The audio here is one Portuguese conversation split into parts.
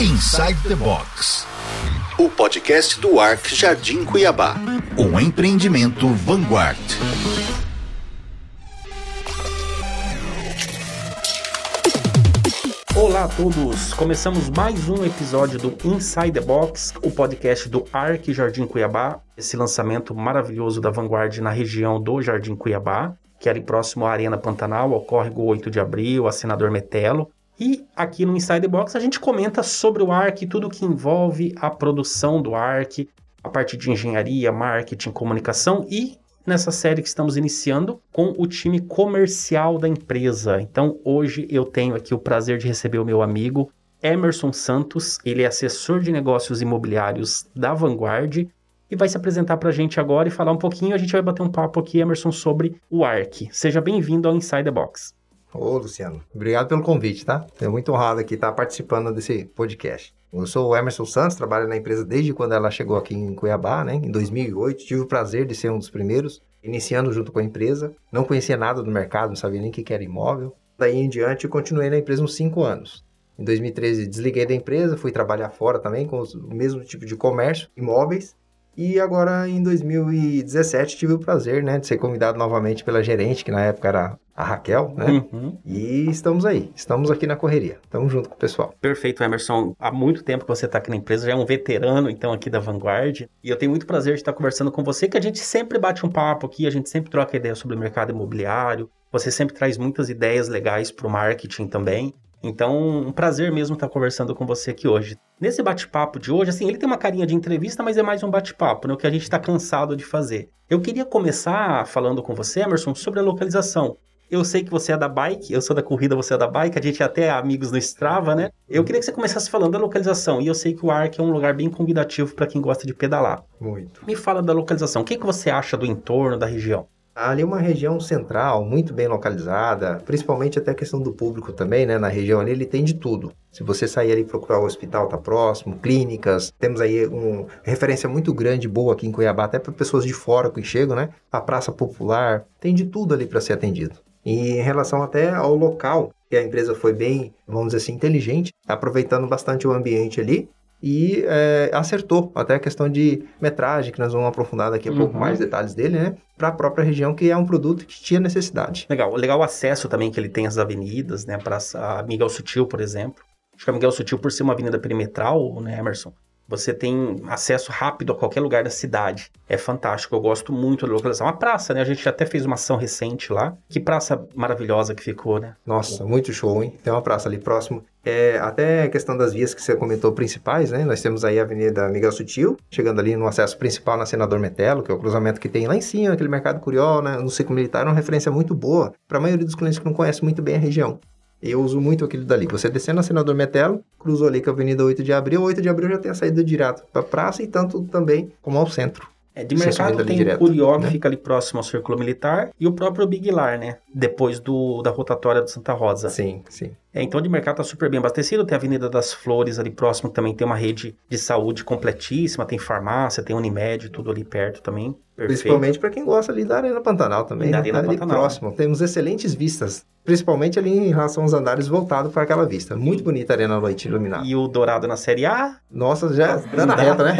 Inside the Box. O podcast do Arc Jardim Cuiabá. Um empreendimento Vanguard. Olá a todos! Começamos mais um episódio do Inside the Box, o podcast do Arc Jardim Cuiabá, esse lançamento maravilhoso da Vanguard na região do Jardim Cuiabá, que é ali próximo à Arena Pantanal, ao Córrego 8 de Abril, a Senador Metelo. E aqui no Inside the Box a gente comenta sobre o ARC, tudo que envolve a produção do ARC, a parte de engenharia, marketing, comunicação e nessa série que estamos iniciando com o time comercial da empresa. Então, hoje eu tenho aqui o prazer de receber o meu amigo Emerson Santos. Ele é assessor de negócios imobiliários da Vanguard e vai se apresentar para a gente agora e falar um pouquinho. A gente vai bater um papo aqui, Emerson, sobre o ARC. Seja bem-vindo ao Inside the Box. Ô, Luciano, obrigado pelo convite, tá? Estou muito honrado aqui estar participando desse podcast. Eu sou o Emerson Santos, trabalho na empresa desde quando ela chegou aqui em Cuiabá, né? Em 2008, tive o prazer de ser um dos primeiros, iniciando junto com a empresa. Não conhecia nada do mercado, não sabia nem o que era imóvel. Daí em diante, continuei na empresa uns cinco anos. Em 2013, desliguei da empresa, fui trabalhar fora também com o mesmo tipo de comércio, imóveis. E agora, em 2017, tive o prazer, né, de ser convidado novamente pela gerente, que na época era a Raquel, né? Uhum. E estamos aí, estamos aqui na correria, estamos junto com o pessoal. Perfeito, Emerson. Há muito tempo que você está aqui na empresa, já é um veterano, então, aqui da Vanguard. E eu tenho muito prazer de estar conversando com você, que a gente sempre bate um papo aqui, a gente sempre troca ideia sobre o mercado imobiliário. Você sempre traz muitas ideias legais para o marketing também. Então, um prazer mesmo estar conversando com você aqui hoje. Nesse bate-papo de hoje, assim, ele tem uma carinha de entrevista, mas é mais um bate-papo, né? O que a gente está cansado de fazer. Eu queria começar falando com você, Emerson, sobre a localização. Eu sei que você é da bike, eu sou da corrida, você é da bike, a gente é até amigos no Strava, né? Eu queria que você começasse falando da localização, e eu sei que o Arc é um lugar bem convidativo para quem gosta de pedalar. Muito. Me fala da localização, o que, que você acha do entorno, da região? Ali é uma região central, muito bem localizada, principalmente até a questão do público também, né? Na região ali ele tem de tudo. Se você sair ali procurar o hospital, tá próximo, clínicas, temos aí uma referência muito grande, boa aqui em Cuiabá, até para pessoas de fora que chegam, né? A praça popular, tem de tudo ali para ser atendido. E em relação até ao local, que a empresa foi bem, vamos dizer assim, inteligente, aproveitando bastante o ambiente ali e é, acertou até a questão de metragem, que nós vamos aprofundar daqui a uhum. pouco mais detalhes dele, né? Para a própria região, que é um produto que tinha necessidade. Legal, legal o acesso também que ele tem às avenidas, né? Para a Miguel Sutil, por exemplo. Acho que a Miguel Sutil, por ser uma avenida perimetral, né, Emerson? Você tem acesso rápido a qualquer lugar da cidade. É fantástico, eu gosto muito da localização. A praça, né? A gente até fez uma ação recente lá. Que praça maravilhosa que ficou, né? Nossa, muito show, hein? Tem uma praça ali próximo. É, até a questão das vias que você comentou principais, né? Nós temos aí a Avenida Miguel Sutil, chegando ali no acesso principal na Senador Metelo, que é o cruzamento que tem lá em cima, aquele mercado curió, né? No ciclo militar, é uma referência muito boa para a maioria dos clientes que não conhecem muito bem a região. Eu uso muito aquilo dali. Você descendo na Senador Metelo, cruzou ali com a Avenida 8 de Abril, 8 de Abril já tem a saída direto para a praça e tanto também como ao centro. É, de mercado tem direto, o Curió, né? que fica ali próximo ao Círculo Militar, e o próprio Big Lar, né? Depois do, da rotatória do Santa Rosa. Sim, sim. É, então, de mercado tá super bem abastecido. Tem a Avenida das Flores ali próximo, que também tem uma rede de saúde completíssima. Tem farmácia, tem Unimed, tudo ali perto também. Perfeito. Principalmente para quem gosta ali da Arena Pantanal também. Da né? Arena ali Pantanal. próximo. Temos excelentes vistas. Principalmente ali em relação aos andares voltados para aquela vista. Muito bonita a Arena à noite iluminada. E o Dourado na Série A? Nossa, já dá na reta, né?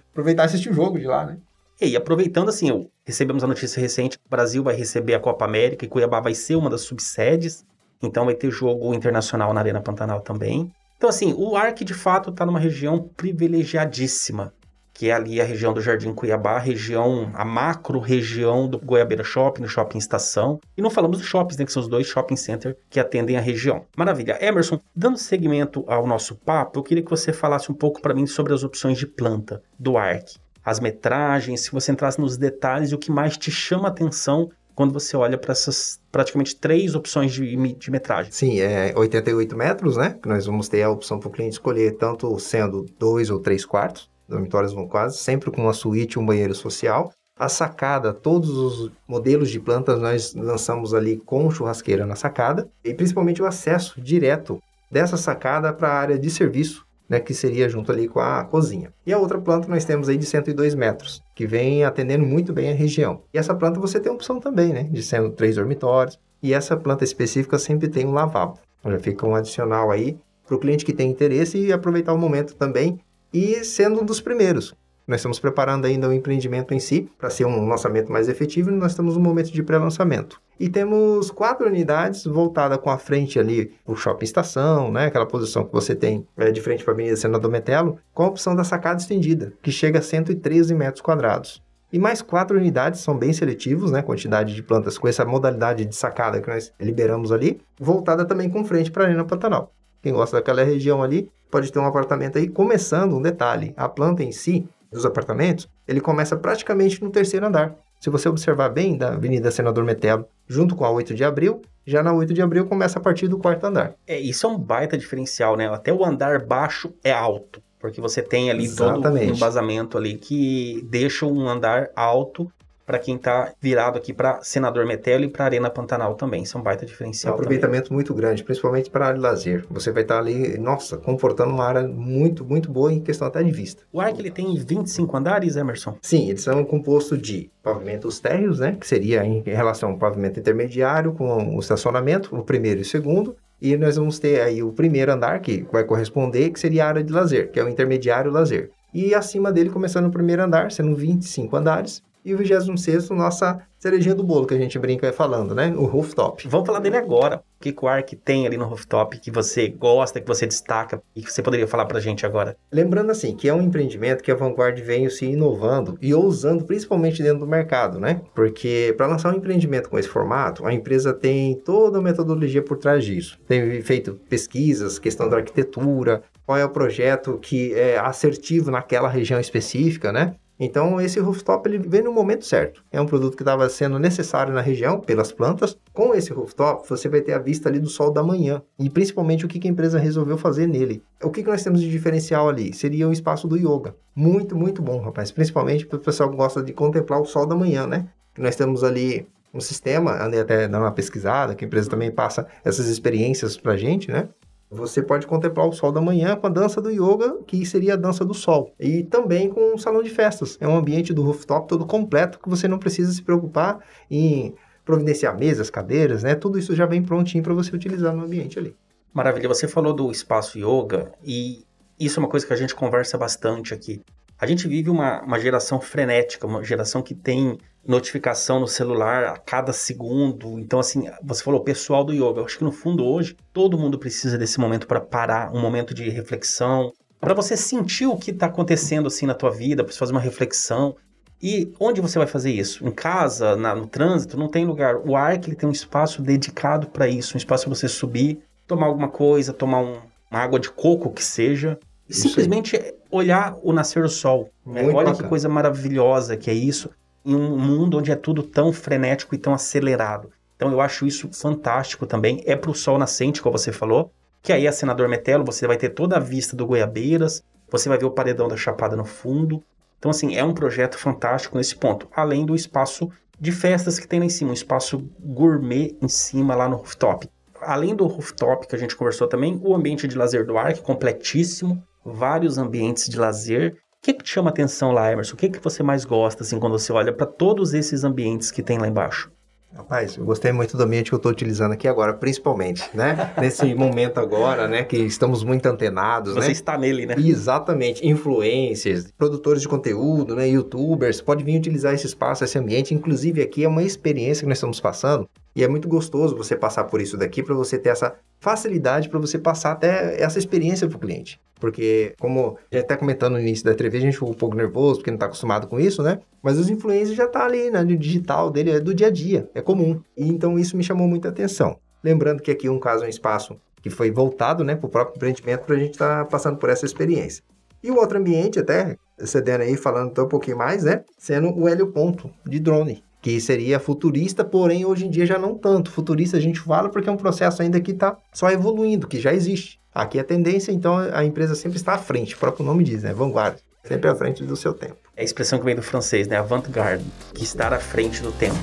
Aproveitar e assistir o jogo de lá, né? E aproveitando assim, recebemos a notícia recente que o Brasil vai receber a Copa América e Cuiabá vai ser uma das subsedes. Então vai ter jogo internacional na Arena Pantanal também. Então, assim, o Arc de fato está numa região privilegiadíssima, que é ali a região do Jardim Cuiabá, a região, a macro região do Goiabeira Shopping, do Shopping Estação. E não falamos dos shoppings, né, que são os dois shopping centers que atendem a região. Maravilha. Emerson, dando seguimento ao nosso papo, eu queria que você falasse um pouco para mim sobre as opções de planta do Arc. As metragens, se você entrasse nos detalhes, o que mais te chama atenção quando você olha para essas praticamente três opções de, de, metragem. Sim, é 88 metros, né? Que nós vamos ter a opção para o cliente escolher tanto sendo dois ou três quartos, dormitórios vão quase, sempre com uma suíte um banheiro social. A sacada, todos os modelos de plantas nós lançamos ali com churrasqueira na sacada e principalmente o acesso direto dessa sacada para a área de serviço né, que seria junto ali com a cozinha. E a outra planta nós temos aí de 102 metros, que vem atendendo muito bem a região. E essa planta você tem opção também, né, de sendo três dormitórios. E essa planta específica sempre tem um lavabo. Já fica um adicional aí para o cliente que tem interesse e aproveitar o momento também e sendo um dos primeiros. Nós estamos preparando ainda o empreendimento em si para ser um lançamento mais efetivo nós estamos no momento de pré-lançamento. E temos quatro unidades voltadas com a frente ali o shopping estação, né? aquela posição que você tem é, de frente para a Avenida Senador Metelo, com a opção da sacada estendida, que chega a 113 metros quadrados. E mais quatro unidades são bem seletivos, né? Quantidade de plantas com essa modalidade de sacada que nós liberamos ali, voltada também com frente para a Arena Pantanal. Quem gosta daquela região ali pode ter um apartamento aí. Começando, um detalhe: a planta em si, dos apartamentos, ele começa praticamente no terceiro andar. Se você observar bem da Avenida Senador Metelo, junto com a 8 de abril, já na 8 de abril começa a partir do quarto andar. É, isso é um baita diferencial, né? Até o andar baixo é alto. Porque você tem ali Exatamente. todo um embasamento ali que deixa um andar alto para quem está virado aqui para Senador Metelo e para Arena Pantanal também. São é baita diferencial. É um aproveitamento também. muito grande, principalmente para a área de lazer. Você vai estar tá ali, nossa, comportando uma área muito, muito boa em questão até de vista. O Arc ele tem 25 andares, Emerson? Sim, eles são compostos de pavimentos térreos, né, que seria em relação ao pavimento intermediário com o estacionamento, o primeiro e o segundo, e nós vamos ter aí o primeiro andar, que vai corresponder, que seria a área de lazer, que é o intermediário lazer. E acima dele, começando no primeiro andar, sendo 25 andares, e o 26 nossa cerejinha do bolo que a gente brinca falando, né? O rooftop. Vamos falar dele agora. O que, o Arc tem ali no rooftop que você gosta, que você destaca e que você poderia falar pra gente agora? Lembrando assim, que é um empreendimento que a Vanguard vem se inovando e ousando principalmente dentro do mercado, né? Porque para lançar um empreendimento com esse formato, a empresa tem toda a metodologia por trás disso. Tem feito pesquisas, questão da arquitetura, qual é o projeto que é assertivo naquela região específica, né? Então, esse rooftop ele vem no momento certo. É um produto que estava sendo necessário na região pelas plantas. Com esse rooftop, você vai ter a vista ali do sol da manhã e principalmente o que a empresa resolveu fazer nele. O que nós temos de diferencial ali? Seria o espaço do yoga. Muito, muito bom, rapaz. Principalmente para o pessoal que gosta de contemplar o sol da manhã, né? Nós temos ali um sistema, andei até dando uma pesquisada, que a empresa também passa essas experiências para gente, né? Você pode contemplar o sol da manhã com a dança do yoga, que seria a dança do sol. E também com o salão de festas. É um ambiente do rooftop todo completo que você não precisa se preocupar em providenciar mesas, cadeiras, né? Tudo isso já vem prontinho para você utilizar no ambiente ali. Maravilha. Você falou do espaço yoga e isso é uma coisa que a gente conversa bastante aqui. A gente vive uma, uma geração frenética, uma geração que tem notificação no celular a cada segundo. Então, assim, você falou pessoal do yoga. Eu acho que no fundo hoje todo mundo precisa desse momento para parar, um momento de reflexão, para você sentir o que está acontecendo assim na tua vida, para fazer uma reflexão. E onde você vai fazer isso? Em casa, na, no trânsito, não tem lugar. O Arc ele tem um espaço dedicado para isso, um espaço para você subir, tomar alguma coisa, tomar um, uma água de coco que seja, e simplesmente olhar o nascer do sol. Né? Olha bacana. que coisa maravilhosa que é isso em um mundo onde é tudo tão frenético e tão acelerado. Então eu acho isso fantástico também. É para o sol nascente, como você falou, que aí a Senador Metelo você vai ter toda a vista do Goiabeiras, você vai ver o paredão da Chapada no fundo. Então, assim, é um projeto fantástico nesse ponto. Além do espaço de festas que tem lá em cima, um espaço gourmet em cima lá no rooftop. Além do rooftop que a gente conversou também, o ambiente de lazer do Arc, completíssimo, vários ambientes de lazer que, que te chama atenção lá, Emerson? O que, que você mais gosta, assim, quando você olha para todos esses ambientes que tem lá embaixo? Rapaz, eu gostei muito do ambiente que eu estou utilizando aqui agora, principalmente, né? Nesse momento agora, né? Que estamos muito antenados, Você né? está nele, né? Exatamente. Influencers, produtores de conteúdo, né? Youtubers, pode vir utilizar esse espaço, esse ambiente. Inclusive, aqui é uma experiência que nós estamos passando e é muito gostoso você passar por isso daqui para você ter essa facilidade para você passar até essa experiência para o cliente. Porque, como já até comentando no início da entrevista, a gente ficou um pouco nervoso porque não está acostumado com isso, né? Mas os influencers já tá ali, né? No digital dele, é do dia a dia, é comum. E então isso me chamou muita atenção. Lembrando que aqui um caso é um espaço que foi voltado, né, para o próprio empreendimento para a gente estar tá passando por essa experiência. E o outro ambiente, até cedendo aí, falando um pouquinho mais, né? Sendo o Hélio Ponto de drone que seria futurista, porém hoje em dia já não tanto. Futurista a gente fala porque é um processo ainda que está só evoluindo, que já existe. Aqui é a tendência, então a empresa sempre está à frente, o próprio nome diz, né? Vanguarda. Sempre à frente do seu tempo. É a expressão que vem do francês, né? Avant-garde, que estar à frente do tempo.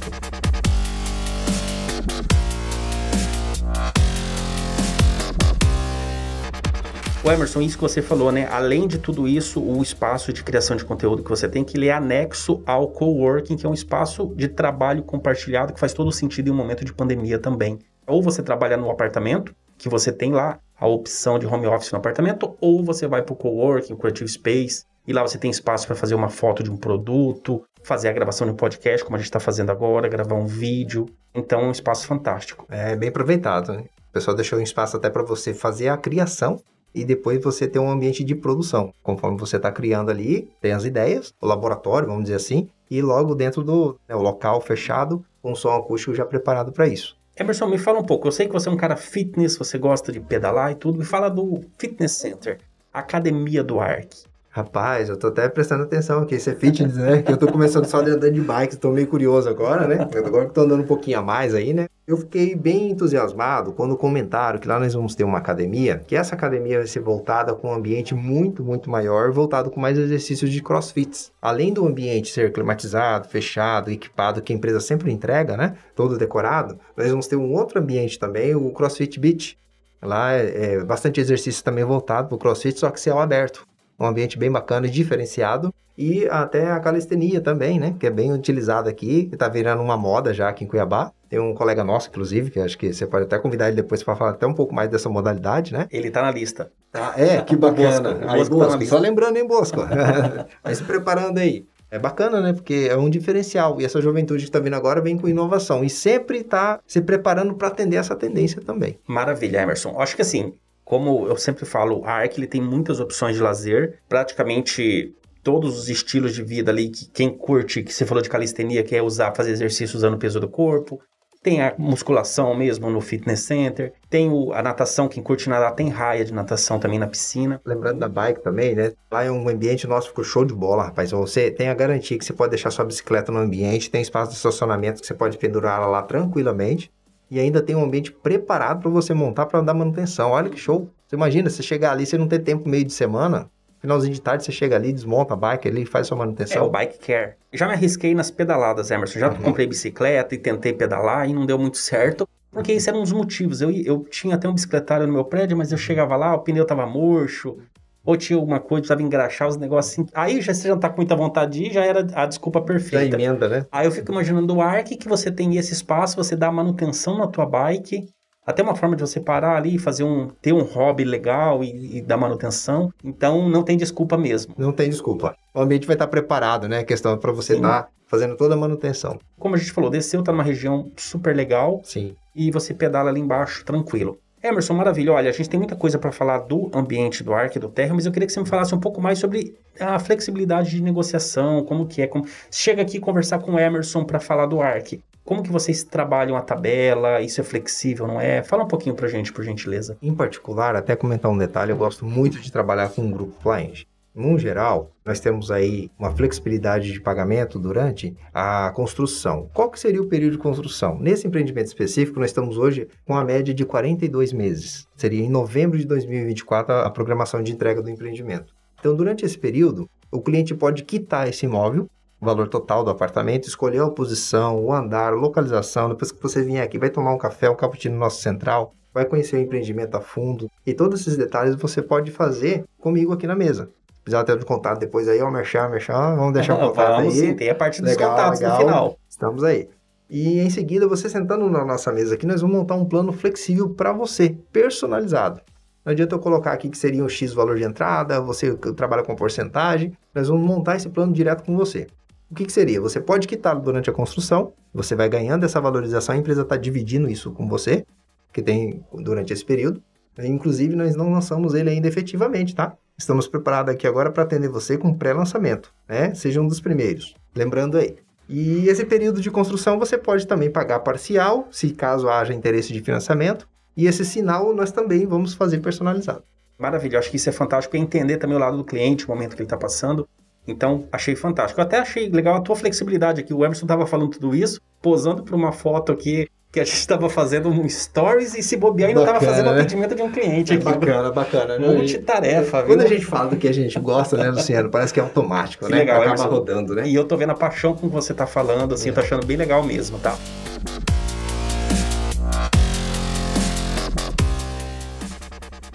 O Emerson, isso que você falou, né? Além de tudo isso, o espaço de criação de conteúdo que você tem, que ele é anexo ao coworking, que é um espaço de trabalho compartilhado que faz todo sentido em um momento de pandemia também. Ou você trabalha no apartamento, que você tem lá a opção de home office no apartamento, ou você vai para o coworking, creative space, e lá você tem espaço para fazer uma foto de um produto, fazer a gravação de um podcast, como a gente está fazendo agora, gravar um vídeo. Então, é um espaço fantástico. É bem aproveitado, né? O pessoal deixou um espaço até para você fazer a criação e depois você ter um ambiente de produção. Conforme você está criando ali, tem as ideias, o laboratório, vamos dizer assim, e logo dentro do né, local fechado, com som acústico já preparado para isso. Emerson, me fala um pouco. Eu sei que você é um cara fitness, você gosta de pedalar e tudo. Me fala do Fitness Center, Academia do Arc. Rapaz, eu tô até prestando atenção aqui. Isso é fitness, né? Que eu tô começando só de andar de bike, tô meio curioso agora, né? Agora que tô andando um pouquinho a mais aí, né? Eu fiquei bem entusiasmado quando comentaram que lá nós vamos ter uma academia, que essa academia vai ser voltada com um ambiente muito, muito maior, voltado com mais exercícios de crossfits. Além do ambiente ser climatizado, fechado, equipado, que a empresa sempre entrega, né? Todo decorado, nós vamos ter um outro ambiente também, o CrossFit Beach. Lá é, é bastante exercício também voltado para CrossFit, só que céu aberto um ambiente bem bacana e diferenciado. E até a calistenia também, né? Que é bem utilizada aqui, que tá virando uma moda já aqui em Cuiabá. Tem um colega nosso, inclusive, que acho que você pode até convidar ele depois para falar até um pouco mais dessa modalidade, né? Ele tá na lista. Ah, é, que bacana. Bosco, aí, Bosco, Bosco tá só lembrando, hein, Bosco? Vai se preparando aí. É bacana, né? Porque é um diferencial. E essa juventude que está vindo agora vem com inovação. E sempre está se preparando para atender essa tendência também. Maravilha, Emerson. Acho que assim, como eu sempre falo, a Arc ele tem muitas opções de lazer, praticamente todos os estilos de vida ali que quem curte, que você falou de calistenia, quer usar, fazer exercício usando o peso do corpo. Tem a musculação mesmo no fitness center. Tem o, a natação, quem curte nadar, tem raia de natação também na piscina. Lembrando da bike também, né? Lá é um ambiente nosso, ficou show de bola, rapaz. Você tem a garantia que você pode deixar sua bicicleta no ambiente, tem espaço de estacionamento que você pode pendurar ela lá tranquilamente e ainda tem um ambiente preparado para você montar para dar manutenção. Olha que show! Você imagina, você chegar ali, você não ter tempo meio de semana, finalzinho de tarde você chega ali, desmonta a bike ali, faz sua manutenção. É o bike care. Já me arrisquei nas pedaladas, Emerson. Já uhum. comprei bicicleta e tentei pedalar e não deu muito certo. Porque esse era um dos motivos. Eu, eu tinha até um bicicletário no meu prédio, mas eu chegava lá, o pneu tava murcho, ou tinha alguma coisa, precisava engraxar os negócios assim. Aí já, você já tá com muita vontade de ir, já era a desculpa perfeita. Já emenda, né? Aí eu fico imaginando o Arc que você tem esse espaço, você dá manutenção na tua bike, até uma forma de você parar ali, fazer um ter um hobby legal e, e dar manutenção. Então não tem desculpa mesmo. Não tem desculpa. O ambiente vai estar preparado, né? A questão é para você estar tá fazendo toda a manutenção. Como a gente falou, desceu, tá numa região super legal. Sim. E você pedala ali embaixo tranquilo. Emerson, maravilha. Olha, a gente tem muita coisa para falar do ambiente do Arc do Terra, mas eu queria que você me falasse um pouco mais sobre a flexibilidade de negociação, como que é. Como... Chega aqui conversar com o Emerson para falar do Arc. Como que vocês trabalham a tabela? Isso é flexível, não é? Fala um pouquinho pra gente, por gentileza. Em particular, até comentar um detalhe, eu gosto muito de trabalhar com um grupo cliente. No geral, nós temos aí uma flexibilidade de pagamento durante a construção. Qual que seria o período de construção? Nesse empreendimento específico, nós estamos hoje com a média de 42 meses. Seria em novembro de 2024 a programação de entrega do empreendimento. Então, durante esse período, o cliente pode quitar esse imóvel, o valor total do apartamento, escolher a posição, o andar, a localização. Depois que você vier aqui, vai tomar um café, um cappuccino no nosso central, vai conhecer o empreendimento a fundo. E todos esses detalhes você pode fazer comigo aqui na mesa precisar ter um contato depois aí, ó, merchan, merchan, vamos deixar o contato vamos, aí. Sim, tem a parte dos legal, contatos legal. no final. Estamos aí. E em seguida, você sentando na nossa mesa aqui, nós vamos montar um plano flexível para você, personalizado. Não adianta eu colocar aqui que seria um X valor de entrada, você trabalha com porcentagem, nós vamos montar esse plano direto com você. O que, que seria? Você pode quitar durante a construção, você vai ganhando essa valorização, a empresa está dividindo isso com você, que tem durante esse período. Inclusive, nós não lançamos ele ainda efetivamente, tá? Estamos preparados aqui agora para atender você com pré-lançamento, né? Seja um dos primeiros. Lembrando aí. E esse período de construção você pode também pagar parcial, se caso haja interesse de financiamento. E esse sinal nós também vamos fazer personalizado. Maravilha, acho que isso é fantástico, é entender também o lado do cliente, o momento que ele está passando. Então, achei fantástico. Eu até achei legal a tua flexibilidade aqui. O Emerson estava falando tudo isso, posando para uma foto aqui que a gente estava fazendo um stories e se bobear ainda estava fazendo né? atendimento de um cliente aqui. Bacana, bacana. Né? Multitarefa, viu? Quando a gente fala do que a gente gosta, né, Luciano, parece que é automático, que né? Legal, Acaba rodando, né? E eu tô vendo a paixão com que você tá falando, assim, é. eu tô achando bem legal mesmo, tá?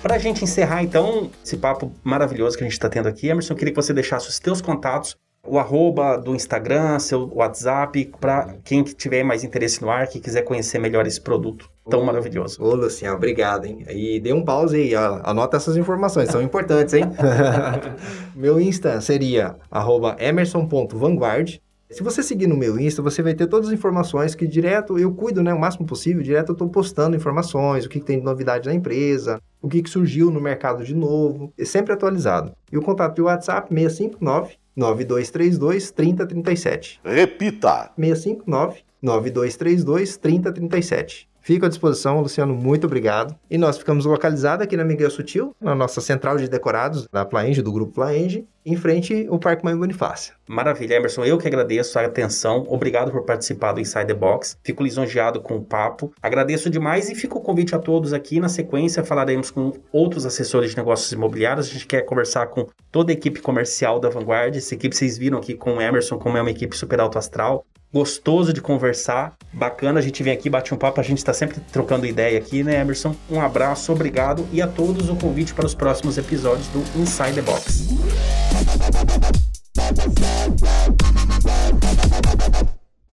Para a gente encerrar, então, esse papo maravilhoso que a gente está tendo aqui, Emerson, eu queria que você deixasse os teus contatos o arroba do Instagram, seu WhatsApp, para quem tiver mais interesse no ARC e quiser conhecer melhor esse produto tão ô, maravilhoso. Ô, Luciano, obrigado, hein? E dê um pause aí, ó, anota essas informações, são importantes, hein? meu Insta seria emerson.vanguard. Se você seguir no meu Insta, você vai ter todas as informações que direto eu cuido, né, o máximo possível, direto eu estou postando informações, o que, que, tem de novidade na empresa, o que, que surgiu no mercado de novo, é sempre atualizado. E o contato do WhatsApp 659 9232 3037. Repita: 659 9232 3037. Fico à disposição, Luciano, muito obrigado. E nós ficamos localizados aqui na Miguel Sutil, na nossa central de decorados da Plaenge, do grupo Plaenge, em frente ao Parque Mãe Bonifácia. Maravilha, Emerson. Eu que agradeço a atenção. Obrigado por participar do Inside the Box. Fico lisonjeado com o papo. Agradeço demais e fico o convite a todos aqui. Na sequência, falaremos com outros assessores de negócios imobiliários. A gente quer conversar com toda a equipe comercial da Vanguard. Essa equipe vocês viram aqui com o Emerson, como é uma equipe super alto astral gostoso de conversar, bacana a gente vem aqui, bate um papo, a gente está sempre trocando ideia aqui, né, Emerson? Um abraço, obrigado e a todos o convite para os próximos episódios do Inside the Box.